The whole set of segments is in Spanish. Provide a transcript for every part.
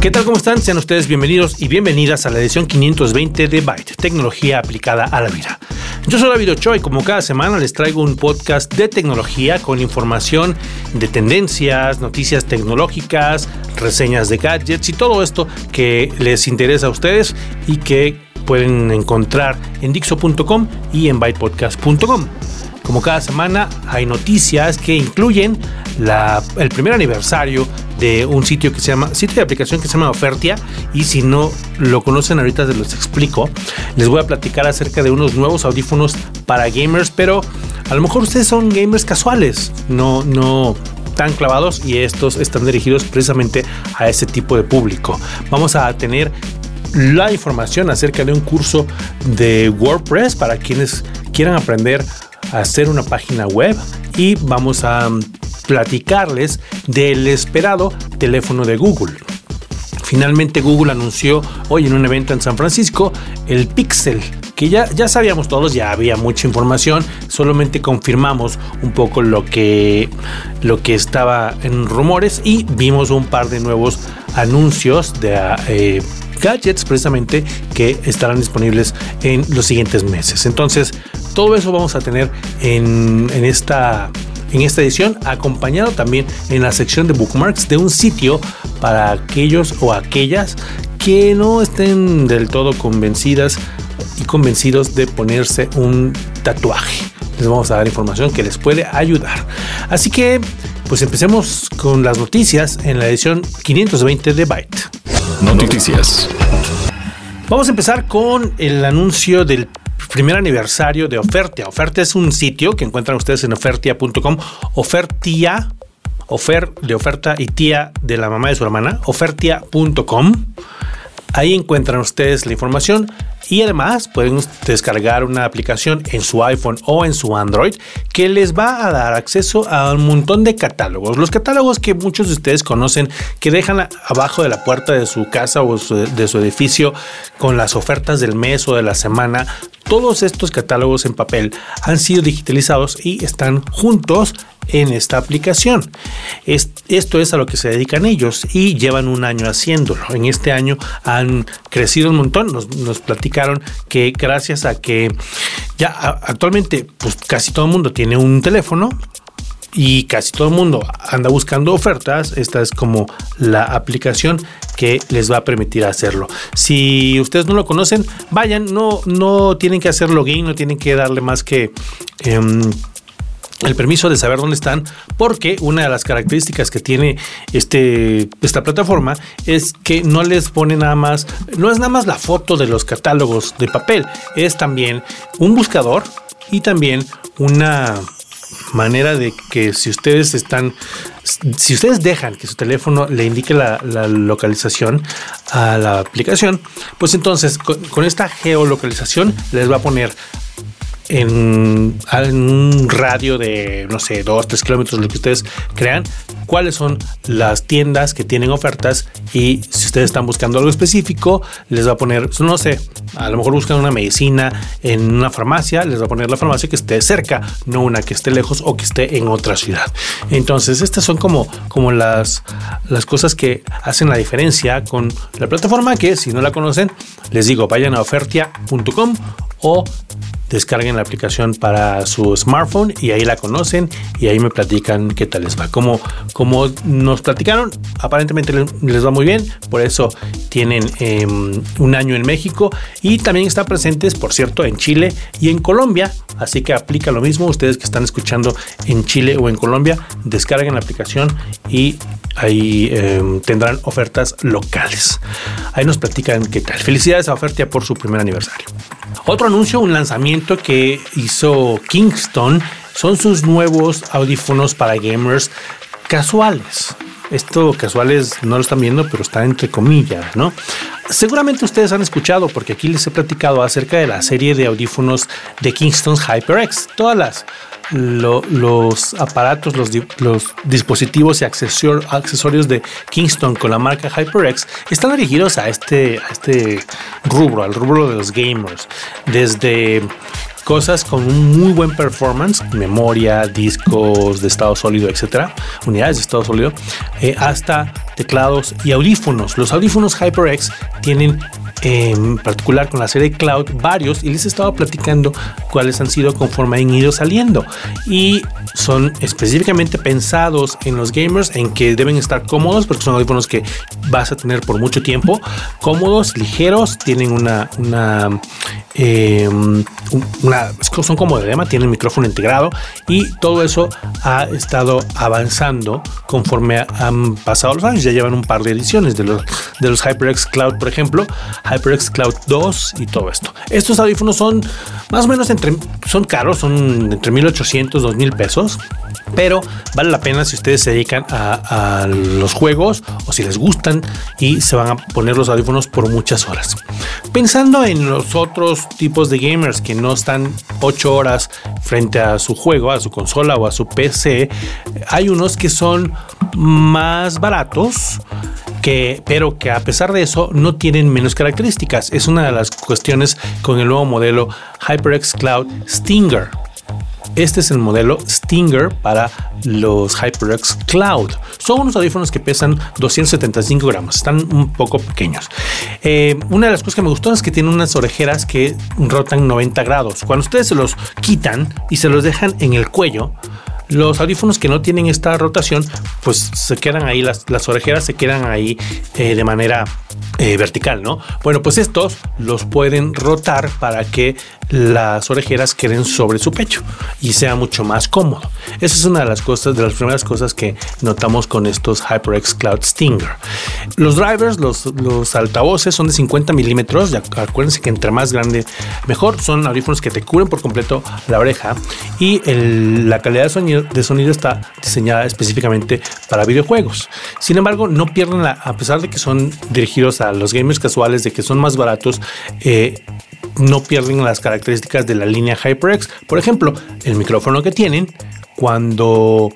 ¿Qué tal? ¿Cómo están? Sean ustedes bienvenidos y bienvenidas a la edición 520 de Byte, tecnología aplicada a la vida. Yo soy David Ochoa y como cada semana les traigo un podcast de tecnología con información de tendencias, noticias tecnológicas, reseñas de gadgets y todo esto que les interesa a ustedes y que pueden encontrar en dixo.com y en bytepodcast.com. Como cada semana hay noticias que incluyen el primer aniversario de un sitio que se llama, sitio de aplicación que se llama Ofertia y si no lo conocen ahorita se los explico. Les voy a platicar acerca de unos nuevos audífonos para gamers, pero a lo mejor ustedes son gamers casuales, no, no tan clavados y estos están dirigidos precisamente a ese tipo de público. Vamos a tener la información acerca de un curso de WordPress para quienes quieran aprender hacer una página web y vamos a platicarles del esperado teléfono de Google. Finalmente Google anunció hoy en un evento en San Francisco el Pixel, que ya, ya sabíamos todos, ya había mucha información, solamente confirmamos un poco lo que, lo que estaba en rumores y vimos un par de nuevos anuncios de eh, gadgets precisamente que estarán disponibles en los siguientes meses. Entonces, todo eso vamos a tener en, esta en esta edición, acompañado también en la sección de bookmarks de un sitio para aquellos o aquellas que no estén del todo convencidas y convencidos de ponerse un tatuaje. Les vamos a dar información que les puede ayudar. Así que, pues empecemos con las noticias en la edición 520 de Byte. Noticias. Vamos a empezar con el anuncio del primer aniversario de Ofertia. Ofertia es un sitio que encuentran ustedes en ofertia.com. Ofertia, ofer de oferta y tía de la mamá de su hermana, ofertia.com. Ahí encuentran ustedes la información y además pueden descargar una aplicación en su iPhone o en su Android que les va a dar acceso a un montón de catálogos. Los catálogos que muchos de ustedes conocen que dejan abajo de la puerta de su casa o de su edificio con las ofertas del mes o de la semana. Todos estos catálogos en papel han sido digitalizados y están juntos en esta aplicación. esto es a lo que se dedican ellos y llevan un año haciéndolo. En este año han crecido un montón. Nos, platicaron que gracias a que ya actualmente pues casi todo el mundo tiene un teléfono, y casi todo el mundo anda buscando ofertas, esta es como la aplicación que les va a permitir hacerlo. Si ustedes no lo conocen, vayan, no, no tienen que hacer login, no tienen que darle más que... Em, el permiso de saber dónde están, porque una de las características que tiene este, esta plataforma es que no les pone nada más, no es nada más la foto de los catálogos de papel, es también un buscador y también una manera de que si ustedes están, si ustedes dejan que su teléfono le indique la, localización a la aplicación, pues entonces con esta geolocalización les va a poner en, un radio de, no sé, 2, 3 kilómetros, lo que ustedes crean, cuáles son las tiendas que tienen ofertas y si ustedes están buscando algo específico, les va a poner, no sé, a lo mejor buscan una medicina en una farmacia, les va a poner la farmacia que esté cerca, no una que esté lejos o que esté en otra ciudad. Entonces, estas son como, como las, las cosas que hacen la diferencia con la plataforma que si no la conocen, les digo, vayan a ofertia.com o descarguen la aplicación para su smartphone y ahí la conocen y ahí me platican qué tal les va. Como, como nos platicaron, aparentemente les va muy bien, por eso tienen em, un año en México y también están presentes, por cierto, en Chile y en Colombia, así que aplica lo mismo. Ustedes que están escuchando en Chile o en Colombia, descarguen la aplicación y ahí em, tendrán ofertas locales. Ahí nos platican qué tal. Felicidades a Ofertia por su primer aniversario. Otro anuncio, un lanzamiento que hizo Kingston son sus nuevos audífonos para gamers casuales. Esto casuales no lo están viendo, pero está entre comillas, ¿no? Seguramente ustedes han escuchado, porque aquí les he platicado acerca de la serie de audífonos de Kingston HyperX. Todas las los aparatos, los, dispositivos y accesorios de Kingston con la marca HyperX están dirigidos a este, a este rubro, al rubro de los gamers. Desde cosas con un muy buen performance, memoria, discos de estado sólido, etcétera, unidades de estado sólido, eh, hasta teclados y audífonos. Los audífonos HyperX tienen en particular con la serie Cloud varios y les he estado platicando cuáles han sido conforme han ido saliendo y son específicamente pensados en los gamers en que deben estar cómodos porque son audífonos que vas a tener por mucho tiempo cómodos ligeros tienen una, una Em, son como de dema, tienen micrófono integrado y todo eso ha estado avanzando conforme han pasado los años. Ya llevan un par de ediciones de los, de los HyperX Cloud, por ejemplo, HyperX Cloud 2 y todo esto. Estos audífonos son más o menos entre, son caros, son entre 1800, 2000 pesos, pero vale la pena si ustedes se dedican a, los juegos o si les gustan y se van a poner los audífonos por muchas horas. Pensando en los otros tipos de gamers que no están 8 horas frente a su juego, a su consola o a su PC, hay unos que son más baratos, que, pero que a pesar de eso no tienen menos características. Es una de las cuestiones con el nuevo modelo HyperX Cloud Stinger. Este es el modelo Stinger para los HyperX Cloud. Son unos audífonos que pesan 275 gramos, están un poco pequeños. Eh, una de las cosas que me gustó es que tienen unas orejeras que rotan 90 grados. Cuando ustedes se los quitan y se los dejan en el cuello, los audífonos que no tienen esta rotación, pues se quedan ahí, las, orejeras se quedan ahí eh, de manera eh, vertical, ¿no? Bueno, pues estos los pueden rotar para que las orejeras queden sobre su pecho y sea mucho más cómodo. Esa es una de las cosas, de las primeras cosas que notamos con estos HyperX Cloud Stinger. Los drivers, los, los altavoces son de 50 milímetros. Acuérdense que entre más grande, mejor. Son audífonos que te cubren por completo la oreja y la calidad de sonido, de sonido está diseñada específicamente para videojuegos. Sin embargo, no pierden la, a pesar de que son dirigidos a los gamers casuales, de que son más baratos, eh, no pierden las características de la línea HyperX. Por ejemplo, el micrófono que tienen cuando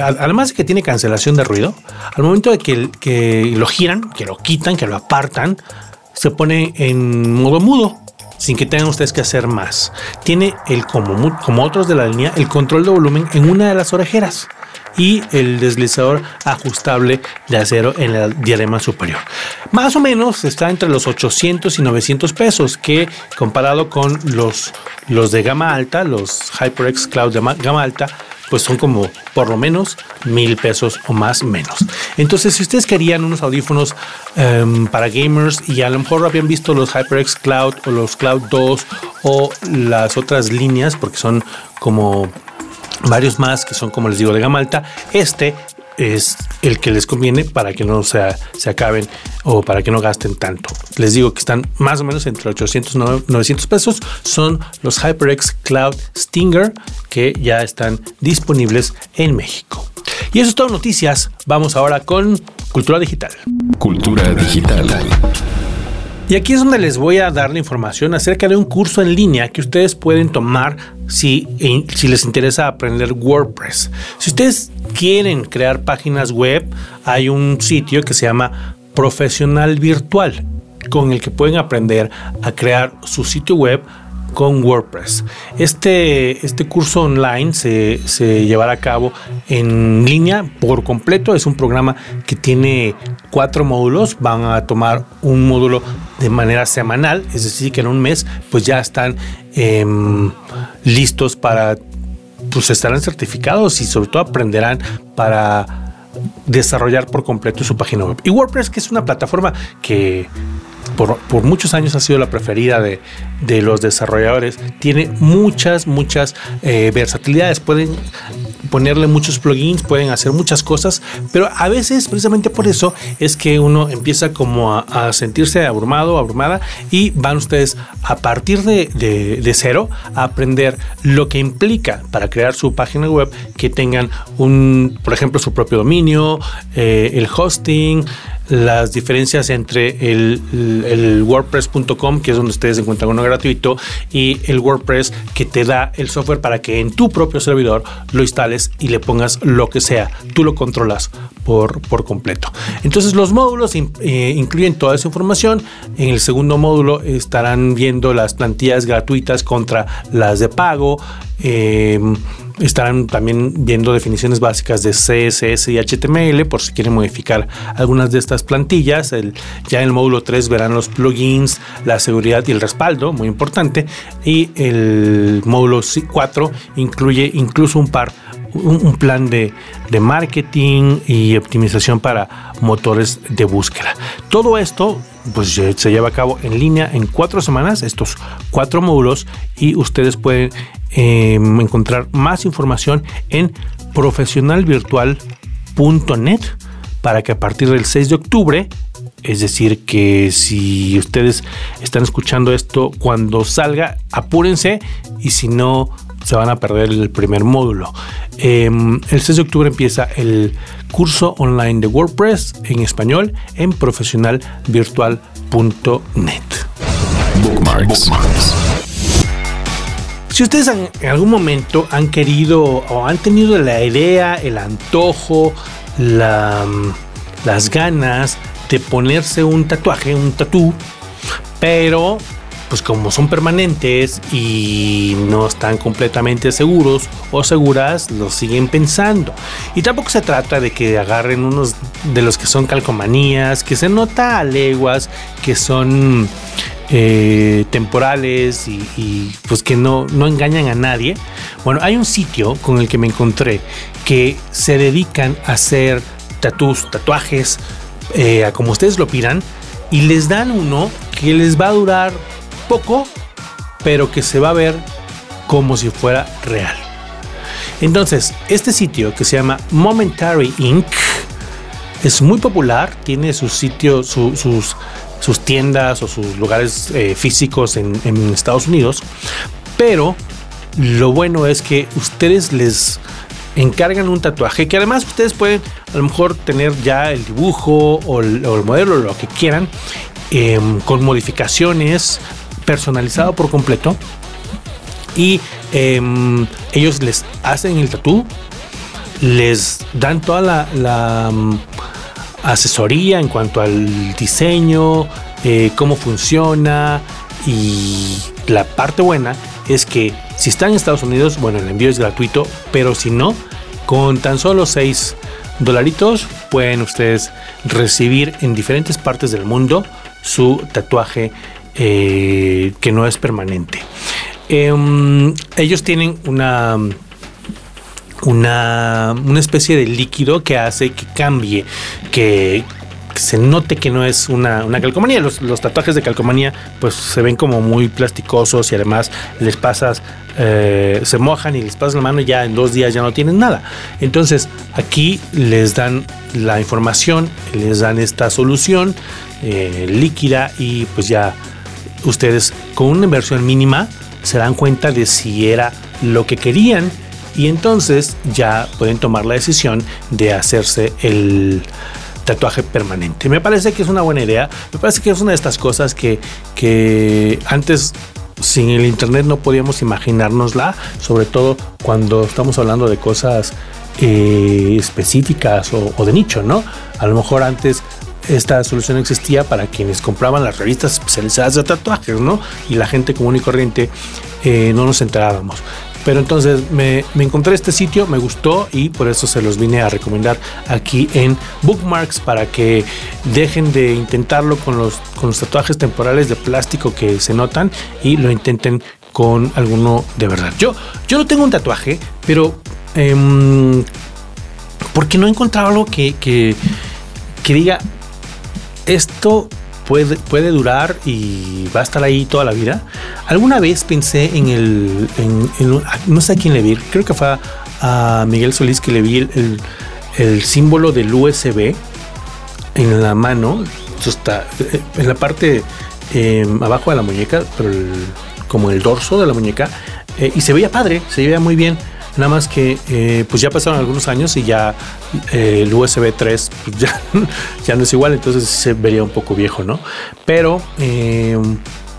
además de que tiene cancelación de ruido, al momento de que, que, lo giran, que lo quitan, que lo apartan, se pone en modo mudo, sin que tengan ustedes que hacer más. Tiene el, como, otros de la línea, el control de volumen en una de las orejeras y el deslizador ajustable de acero en el diadema superior. Más o menos está entre los 800 y 900 pesos, que comparado con los, los de gama alta, los HyperX Cloud de gama alta, pues son como por lo menos mil pesos o más menos. Entonces, si ustedes querían unos audífonos em, para gamers y a lo mejor habían visto los HyperX Cloud o los Cloud 2 o las otras líneas, porque son como varios más que son, como les digo, de gama alta. Este es el que les conviene para que no se, se acaben o para que no gasten tanto. Les digo que están más o menos entre 800 y 900 pesos. Son los HyperX Cloud Stinger que ya están disponibles en México. Y eso es todo noticias. Vamos ahora con Cultura Digital. Cultura Digital. Y aquí es donde les voy a dar la información acerca de un curso en línea que ustedes pueden tomar si, si les interesa aprender WordPress. Si ustedes quieren crear páginas web, hay un sitio que se llama Profesional Virtual con el que pueden aprender a crear su sitio web con WordPress. Este, este curso online se, se, llevará a cabo en línea por completo. Es un programa que tiene cuatro módulos. Van a tomar un módulo de manera semanal, es decir, que en un mes pues ya están em, listos para, pues estarán certificados y sobre todo aprenderán para desarrollar por completo su página web. Y WordPress, que es una plataforma que por, muchos años ha sido la preferida de, los desarrolladores, tiene muchas, muchas eh, versatilidades. Pueden ponerle muchos plugins, pueden hacer muchas cosas, pero a veces precisamente por eso es que uno empieza como a, sentirse abrumado, abrumada y van ustedes a partir de, cero a aprender lo que implica para crear su página web que tengan un, por ejemplo, su propio dominio, eh, el hosting, las diferencias entre el, WordPress.com, que es donde ustedes encuentran uno gratuito, y el WordPress que te da el software para que en tu propio servidor lo instales y le pongas lo que sea. Tú lo controlas por, completo. Entonces los módulos eh, incluyen toda esa información. En el segundo módulo estarán viendo las plantillas gratuitas contra las de pago. Eh, Estarán también viendo definiciones básicas de CSS y HTML por si quieren modificar algunas de estas plantillas. ya en el módulo 3 verán los plugins, la seguridad y el respaldo, muy importante. Y el módulo 4 incluye incluso un par un, plan de, de, marketing y optimización para motores de búsqueda. Todo esto pues se lleva a cabo en línea en cuatro semanas, estos cuatro módulos, y ustedes pueden Em, encontrar más información en profesionalvirtual.net para que a partir del 6 de octubre, es decir, que si ustedes están escuchando esto cuando salga, apúrense y si no, se van a perder el primer módulo. Em, el 6 de octubre empieza el curso online de WordPress en español en profesionalvirtual.net. Bookmarks. Si ustedes en algún momento han querido o han tenido la idea, el antojo, mm, las ganas de ponerse un tatuaje, un tatú, pero pues como son permanentes y no están completamente seguros o seguras, lo siguen pensando. Y tampoco se trata de que agarren unos de los que son calcomanías, que se nota a leguas, que son eh, temporales y, pues que no, no engañan a nadie. Bueno, hay un sitio con el que me encontré que se dedican a hacer tatus, tatuajes, eh, a como ustedes lo pidan, y les dan uno que les va a durar poco, pero que se va a ver como si fuera real. Entonces, este sitio que se llama Momentary Inc. es muy popular, tiene su sitio, sus sus tiendas o sus lugares eh, físicos en, Estados Unidos. Pero lo bueno es que ustedes les encargan un tatuaje que además ustedes pueden a lo mejor tener ya el dibujo o el, modelo, lo que quieran, em, con modificaciones, personalizado por completo. Y em, ellos les hacen el tatú, les dan toda la asesoría en cuanto al diseño, eh, cómo funciona y la parte buena es que si están en Estados Unidos, bueno, el envío es gratuito, pero si no, con tan solo 6 dolaritos pueden ustedes recibir en diferentes partes del mundo su tatuaje eh, que no es permanente. Em, ellos tienen una una, especie de líquido que hace que cambie, que, se note que no es una, calcomanía. Los, tatuajes de calcomanía pues se ven como muy plasticosos y además les pasas, eh, se mojan y les pasas la mano y ya en dos días ya no tienen nada. Entonces aquí les dan la información, les dan esta solución eh, líquida y pues ya ustedes con una inversión mínima se dan cuenta de si era lo que querían y entonces ya pueden tomar la decisión de hacerse el tatuaje permanente. Me parece que es una buena idea, me parece que es una de estas cosas que, que antes sin el internet no podíamos imaginárnosla, sobre todo cuando estamos hablando de cosas eh, específicas o, o, de nicho, ¿no? A lo mejor antes esta solución existía para quienes compraban las revistas especializadas de tatuajes, ¿no? Y la gente común y corriente eh, no nos enterábamos. Pero entonces me, encontré este sitio, me gustó y por eso se los vine a recomendar aquí en Bookmarks para que dejen de intentarlo con los, con los tatuajes temporales de plástico que se notan y lo intenten con alguno de verdad. Yo, yo no tengo un tatuaje, pero em, porque no he encontrado algo que, que, que diga esto puede, durar y va a estar ahí toda la vida. Alguna vez pensé en el, no sé a quién le vi, creo que fue a, Miguel Solís que le vi el, símbolo del USB en la mano, está en la parte em, abajo de la muñeca, pero como el dorso de la muñeca, eh, y se veía padre, se veía muy bien. Nada más que eh, pues ya pasaron algunos años y ya eh, el USB 3 pues ya, ya no es igual, entonces se vería un poco viejo, ¿no? Pero eh,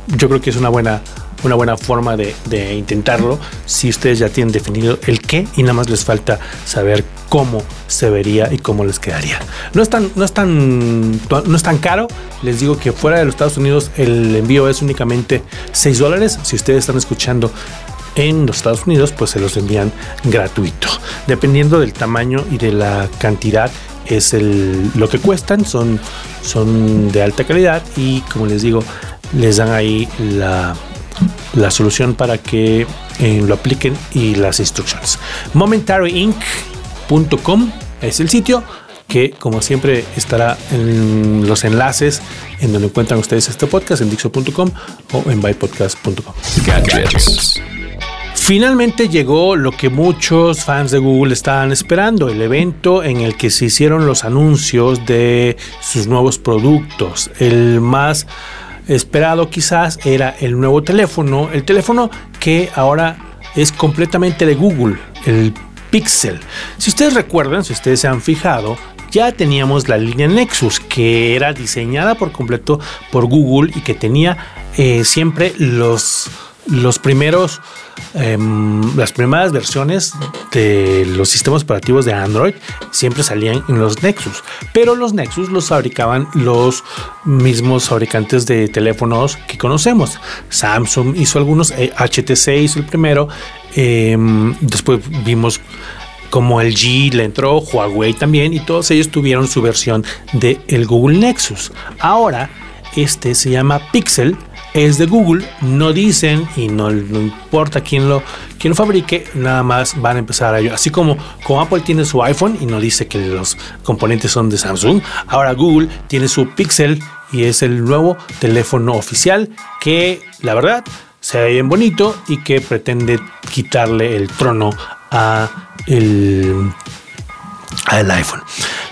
yo creo que es una buena una buena forma de, intentarlo si ustedes ya tienen definido el qué y nada más les falta saber cómo se vería y cómo les quedaría. No es tan, no es tan, no es tan caro. Les digo que fuera de los Estados Unidos el envío es únicamente 6 dólares. Si ustedes están escuchando en los Estados Unidos, pues se los envían gratuito. Dependiendo del tamaño y de la cantidad es el, lo que cuestan, son, son de alta calidad y como les digo, les dan ahí la, la solución para que eh, lo apliquen y las instrucciones. Momentaryinc.com es el sitio que como siempre estará en los enlaces en donde encuentran ustedes este podcast en dixo.com o en bypodcast.com. Finalmente llegó lo que muchos fans de Google estaban esperando, el evento en el que se hicieron los anuncios de sus nuevos productos. El más esperado quizás era el nuevo teléfono, el teléfono que ahora es completamente de Google, el Pixel. Si ustedes recuerdan, si ustedes se han fijado, ya teníamos la línea Nexus que era diseñada por completo por Google y que tenía eh, siempre los, los primeros Em, las primeras versiones de los sistemas operativos de Android siempre salían en los Nexus, pero los Nexus los fabricaban los mismos fabricantes de teléfonos que conocemos. Samsung hizo algunos, HTC eh, hizo el primero, em, después vimos como el G le entró, Huawei también, y todos ellos tuvieron su versión de el Google Nexus. Ahora, este se llama Pixel es de Google, no dicen y no, importa quién lo, quién lo fabrique, nada más van a empezar a ello. Así como, como Apple tiene su iPhone y no dice que los componentes son de Samsung, ahora Google tiene su Pixel y es el nuevo teléfono oficial que la verdad se ve bien bonito y que pretende quitarle el trono a el al iPhone.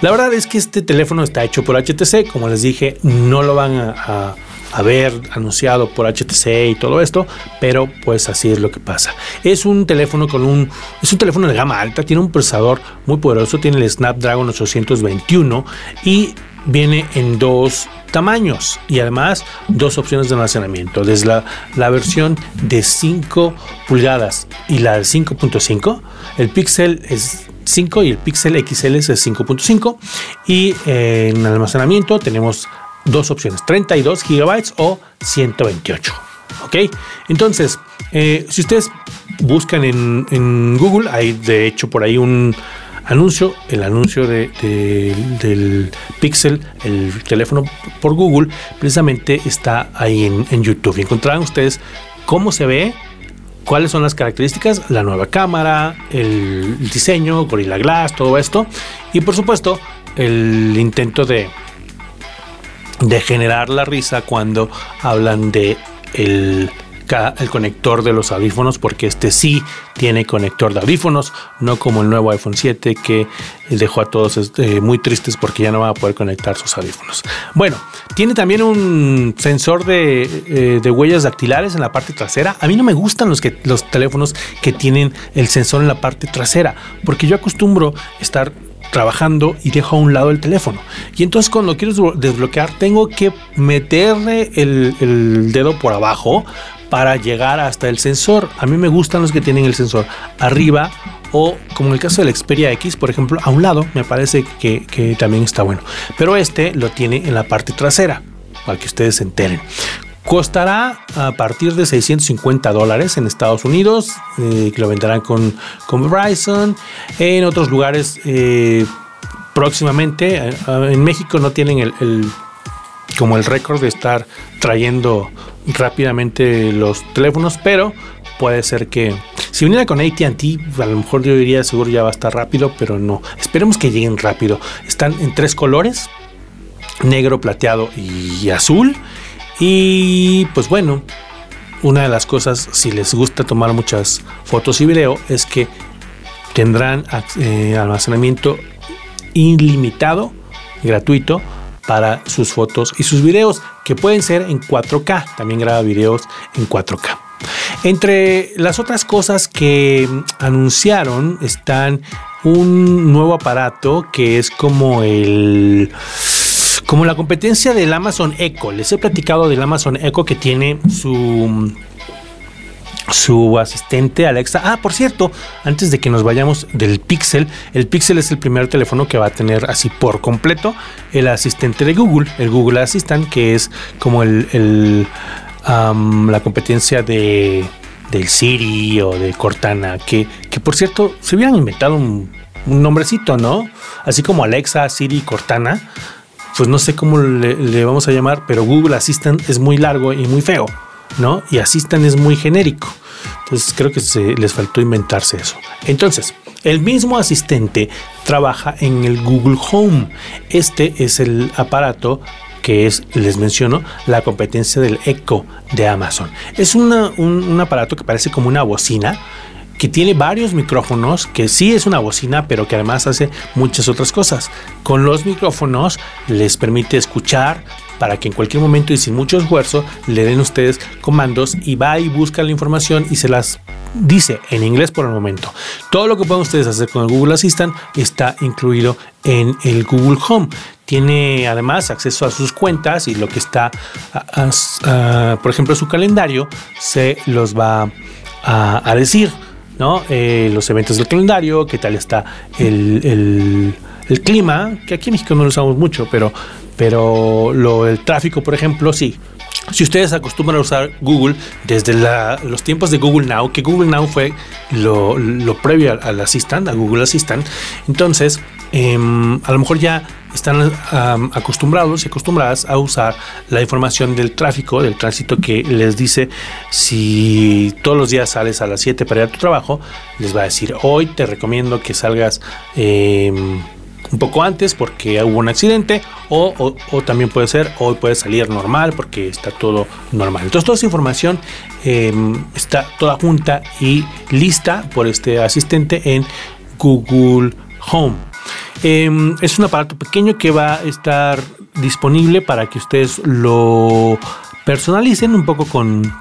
La verdad es que este teléfono está hecho por HTC, como les dije, no lo van a haber anunciado por HTC y todo esto, pero pues así es lo que pasa. Es un teléfono con un es un teléfono de gama alta, tiene un procesador muy poderoso, tiene el Snapdragon 821 y viene en dos tamaños y además dos opciones de almacenamiento. Desde la, versión de 5 pulgadas y la de 5.5, el Pixel es 5 y el Pixel XL es 5.5 y en almacenamiento tenemos dos opciones, 32 gigabytes o 128. ¿Ok? Entonces, eh, si ustedes buscan en, Google, hay de hecho por ahí un anuncio, el anuncio de, del Pixel, el teléfono por Google, precisamente está ahí en, YouTube. Encontrarán ustedes cómo se ve, cuáles son las características, la nueva cámara, el diseño, Gorilla Glass, todo esto. Y por supuesto, el intento de de generar la risa cuando hablan de el, el, conector de los audífonos porque este sí tiene conector de audífonos no como el nuevo iPhone 7 que dejó a todos este, muy tristes porque ya no van a poder conectar sus audífonos. Bueno tiene también un sensor de, eh, de huellas dactilares en la parte trasera. A mí no me gustan los, que, los teléfonos que tienen el sensor en la parte trasera porque yo acostumbro estar trabajando y dejo a un lado el teléfono. Y entonces cuando quiero desbloquear tengo que meterle el, dedo por abajo para llegar hasta el sensor. A mí me gustan los que tienen el sensor arriba o como en el caso del Xperia X, por ejemplo, a un lado me parece que también está bueno. Pero este lo tiene en la parte trasera para que ustedes se enteren. Costará a partir de 650 dólares en Estados Unidos, eh, que lo venderán con, con Verizon. En otros lugares eh, próximamente, eh, en México no tienen el, como el récord de estar trayendo rápidamente los teléfonos, pero puede ser que si viniera con ATT, a lo mejor yo diría seguro ya va a estar rápido, pero no. Esperemos que lleguen rápido. Están en tres colores, negro, plateado y azul. Y pues bueno, una de las cosas, si les gusta tomar muchas fotos y video, es que tendrán eh, almacenamiento ilimitado, gratuito, para sus fotos y sus videos, que pueden ser en 4K. También graba videos en 4K. Entre las otras cosas que anunciaron están un nuevo aparato que es como el como la competencia del Amazon Echo. Les he platicado del Amazon Echo que tiene su su asistente Alexa. Ah, por cierto, antes de que nos vayamos del Pixel, el Pixel es el primer teléfono que va a tener así por completo el asistente de Google, el Google Assistant, que es como el, la competencia de del Siri o de Cortana, que, que por cierto se hubieran inventado un, nombrecito, ¿no? Así como Alexa, Siri, Cortana, pues no sé cómo le vamos a llamar, pero Google Assistant es muy largo y muy feo. ¿no? Y Assistant es muy genérico. Entonces creo que se les faltó inventarse eso. Entonces, el mismo asistente trabaja en el Google Home. Este es el aparato que es, les menciono, la competencia del Echo de Amazon. Es un, un aparato que parece como una bocina, que tiene varios micrófonos, que sí es una bocina, pero que además hace muchas otras cosas. Con los micrófonos les permite escuchar para que en cualquier momento y sin mucho esfuerzo le den ustedes comandos y va y busca la información y se las dice en inglés por el momento. Todo lo que pueden ustedes hacer con el Google Assistant está incluido en el Google Home. Tiene además acceso a sus cuentas y lo que está, por ejemplo, su calendario se los va a, decir. ¿No? Eh, los eventos del calendario, qué tal está el, el, clima, que aquí en México no lo usamos mucho, pero pero lo, el tráfico, por ejemplo, sí. Si ustedes acostumbran a usar Google desde los tiempos de Google Now, que Google Now fue lo, previo al, Assistant, a Google Assistant, entonces em, a lo mejor ya están acostumbrados y acostumbradas a usar la información del tráfico, del tránsito que les dice si todos los días sales a las 7 para ir a tu trabajo, les va a decir hoy te recomiendo que salgas em, un poco antes porque hubo un accidente o, también puede ser hoy puede salir normal porque está todo normal. Entonces toda esa información em, está toda junta y lista por este asistente en Google Home. Em, es un aparato pequeño que va a estar disponible para que ustedes lo personalicen un poco con,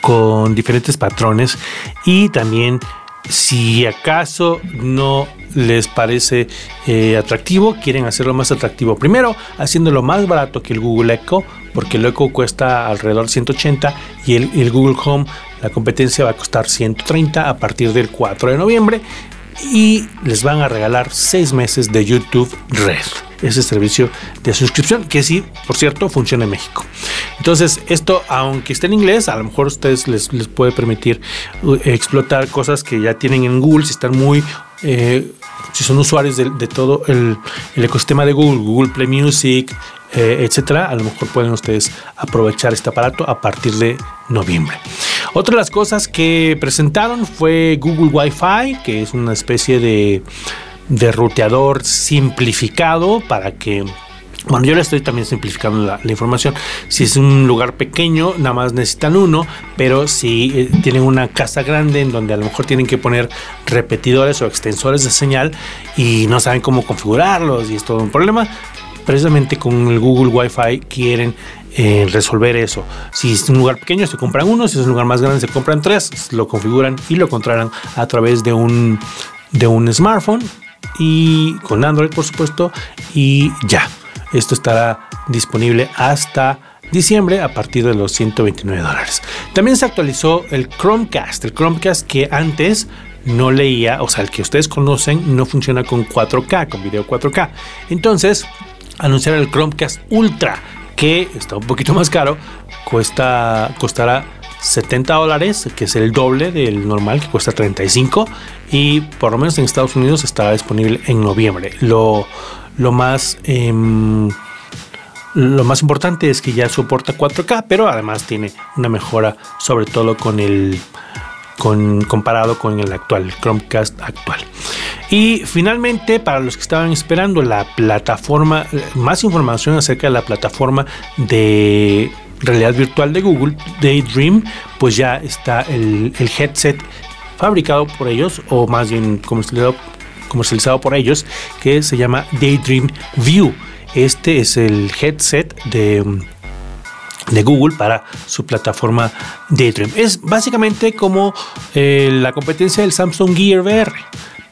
con diferentes patrones y también si acaso no les parece eh, atractivo, quieren hacerlo más atractivo. Primero, haciéndolo más barato que el Google Echo, porque el Echo cuesta alrededor de 180 y el, el Google Home, la competencia va a costar 130 a partir del 4 de noviembre y les van a regalar 6 meses de YouTube Red ese servicio de suscripción que sí, por cierto, funciona en México. Entonces, esto, aunque esté en inglés, a lo mejor a ustedes les, les puede permitir uh, explotar cosas que ya tienen en Google si están muy eh, si son usuarios de, todo el, ecosistema de Google, Google Play Music, eh, etcétera, a lo mejor pueden ustedes aprovechar este aparato a partir de noviembre. Otra de las cosas que presentaron fue Google Wi-Fi, que es una especie de, de ruteador simplificado para que bueno, yo le estoy también simplificando la, información. Si es un lugar pequeño, nada más necesitan uno, pero si eh, tienen una casa grande en donde a lo mejor tienen que poner repetidores o extensores de señal y no saben cómo configurarlos y es todo un problema, precisamente con el Google Wi-Fi quieren eh, resolver eso. Si es un lugar pequeño, se compran uno, si es un lugar más grande, se compran tres, lo configuran y lo controlan a través de un, de un smartphone y con Android, por supuesto, y ya. Esto estará disponible hasta diciembre a partir de los 129 dólares. También se actualizó el Chromecast, el Chromecast que antes no leía, o sea, el que ustedes conocen no funciona con 4K, con video 4K. Entonces, anunciaron el Chromecast Ultra, que está un poquito más caro, cuesta, costará 70 dólares, que es el doble del normal, que cuesta 35, y por lo menos en Estados Unidos estará disponible en noviembre. Lo, lo más... Em, lo más importante es que ya soporta 4K, pero además tiene una mejora, sobre todo con el con, comparado con el actual, Chromecast actual. Y finalmente, para los que estaban esperando la plataforma, más información acerca de la plataforma de realidad virtual de Google, Daydream, pues ya está el, headset fabricado por ellos, o más bien comercializado comercializado por ellos que se llama Daydream View. Este es el headset de, de Google para su plataforma Daydream. Es básicamente como eh, la competencia del Samsung Gear VR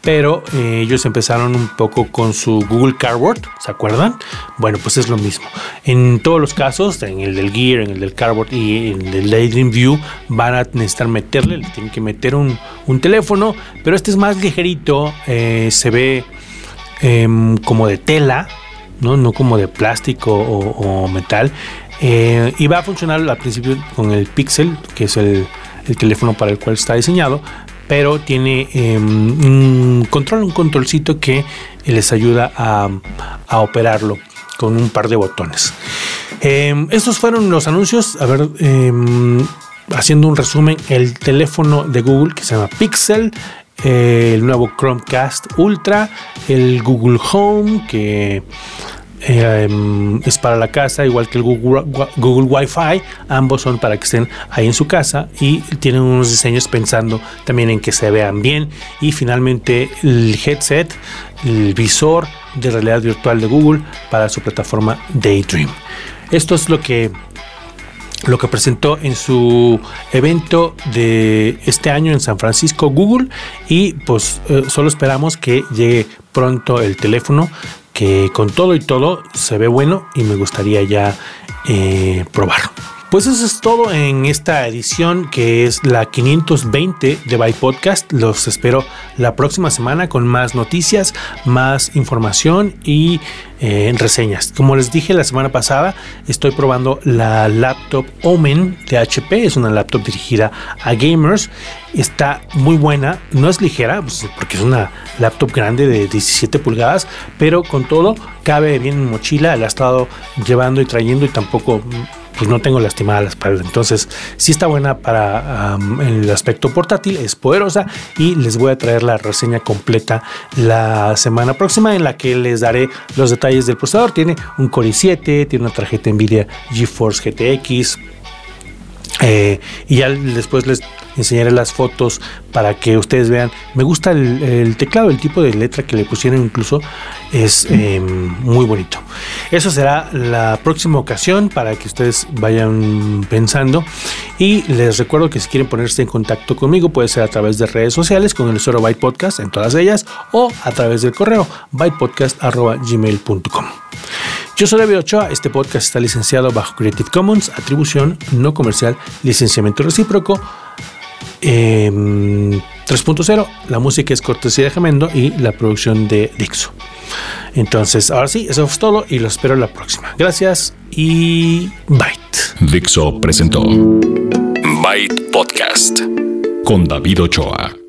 pero eh, ellos empezaron un poco con su Google Cardboard, ¿se acuerdan? Bueno, pues es lo mismo. En todos los casos, en el del Gear, en el del Cardboard y en el Daydream View, van a necesitar meterle, le tienen que meter un, teléfono, pero este es más ligerito, eh, se ve em, como de tela, ¿no? no como de plástico o, metal. Eh, y va a funcionar al principio con el Pixel, que es el teléfono para el cual está diseñado, pero tiene em, un control, un controlcito que les ayuda a, operarlo con un par de botones. Em, estos fueron los anuncios. A ver, em, haciendo un resumen, el teléfono de Google que se llama Pixel, el nuevo Chromecast Ultra, el Google Home que Em, es para la casa, igual que el Google, Google Wi-Fi. Ambos son para que estén ahí en su casa y tienen unos diseños pensando también en que se vean bien. Y finalmente el headset, el visor de realidad virtual de Google para su plataforma Daydream. Esto es lo que lo que presentó en su evento de este año en San Francisco Google y pues eh, solo esperamos que llegue pronto el teléfono que con todo y todo se ve bueno y me gustaría ya eh, probarlo. Pues eso es todo en esta edición que es la 520 de Byte Podcast. Los espero la próxima semana con más noticias, más información y eh, reseñas. Como les dije la semana pasada, estoy probando la laptop Omen de HP. Es una laptop dirigida a gamers. Está muy buena. No es ligera, pues, porque es una laptop grande de 17 pulgadas, pero con todo cabe bien en mochila. La he estado llevando y trayendo y tampoco pues no tengo lastimada la espalda. Entonces, sí está buena para el aspecto portátil, es poderosa y les voy a traer la reseña completa la semana próxima en la que les daré los detalles del procesador. Tiene un Core i7, tiene una tarjeta Nvidia GeForce GTX. Eh, y ya después les enseñaré las fotos para que ustedes vean. Me gusta el, teclado, el tipo de letra que le pusieron incluso es em, muy bonito. Eso será la próxima ocasión para que ustedes vayan pensando. Y les recuerdo que si quieren ponerse en contacto conmigo puede ser a través de redes sociales con el usuario Byte Podcast en todas ellas o a través del correo bytepodcast.gmail.com. Yo soy David Ochoa, este podcast está licenciado bajo Creative Commons, atribución no comercial, licenciamiento recíproco. 3.0, em, la música es cortesía de Gemendo y la producción de Dixo. Entonces, ahora sí, eso es todo y lo espero la próxima. Gracias y Byte. Dixo presentó Byte Podcast con David Ochoa.